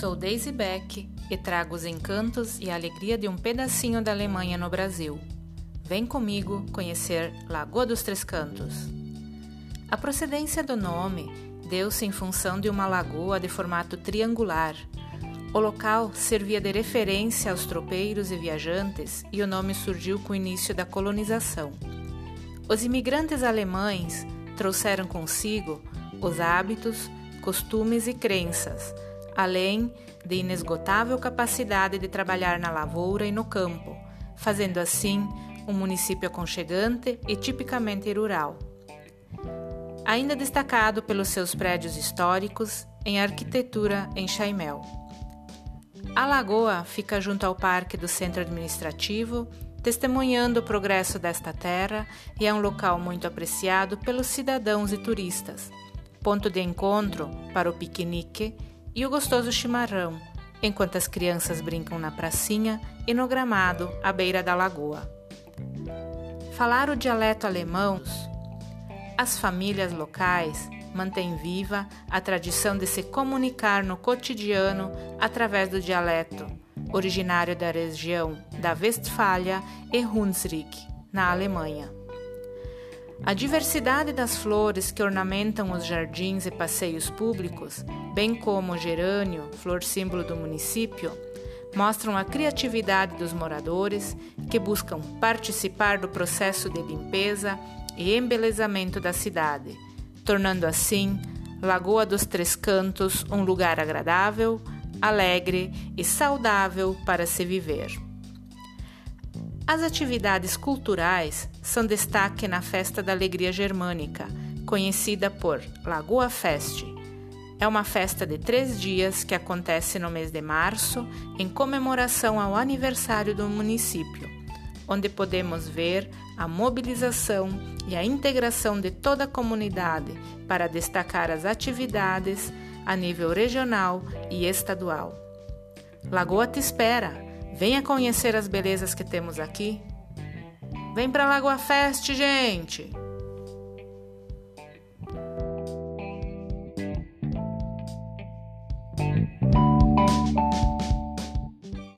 Sou Daisy Beck e trago os encantos e a alegria de um pedacinho da Alemanha no Brasil. Vem comigo conhecer Lagoa dos Três Cantos. A procedência do nome deu-se em função de uma lagoa de formato triangular. O local servia de referência aos tropeiros e viajantes e o nome surgiu com o início da colonização. Os imigrantes alemães trouxeram consigo os hábitos, costumes e crenças, além de inesgotável capacidade de trabalhar na lavoura e no campo, fazendo assim um município aconchegante e tipicamente rural. Ainda destacado pelos seus prédios históricos em arquitetura em Chaimel. A lagoa fica junto ao Parque do Centro Administrativo, testemunhando o progresso desta terra e é um local muito apreciado pelos cidadãos e turistas, ponto de encontro para o piquenique e o gostoso chimarrão, enquanto as crianças brincam na pracinha e no gramado à beira da lagoa. Falar o dialeto alemão, as famílias locais mantêm viva a tradição de se comunicar no cotidiano através do dialeto, originário da região da Westfália e Hunsrück, na Alemanha. A diversidade das flores que ornamentam os jardins e passeios públicos, bem como o gerânio, flor símbolo do município, mostram a criatividade dos moradores que buscam participar do processo de limpeza e embelezamento da cidade, tornando assim Lagoa dos Três Cantos um lugar agradável, alegre e saudável para se viver. As atividades culturais são destaque na Festa da Alegria Germânica, conhecida por Lagoa Fest. É uma festa de três dias que acontece no mês de março, em comemoração ao aniversário do município, onde podemos ver a mobilização e a integração de toda a comunidade para destacar as atividades a nível regional e estadual. Lagoa te espera! Venha conhecer as belezas que temos aqui. Vem para Lagoa Fest, gente!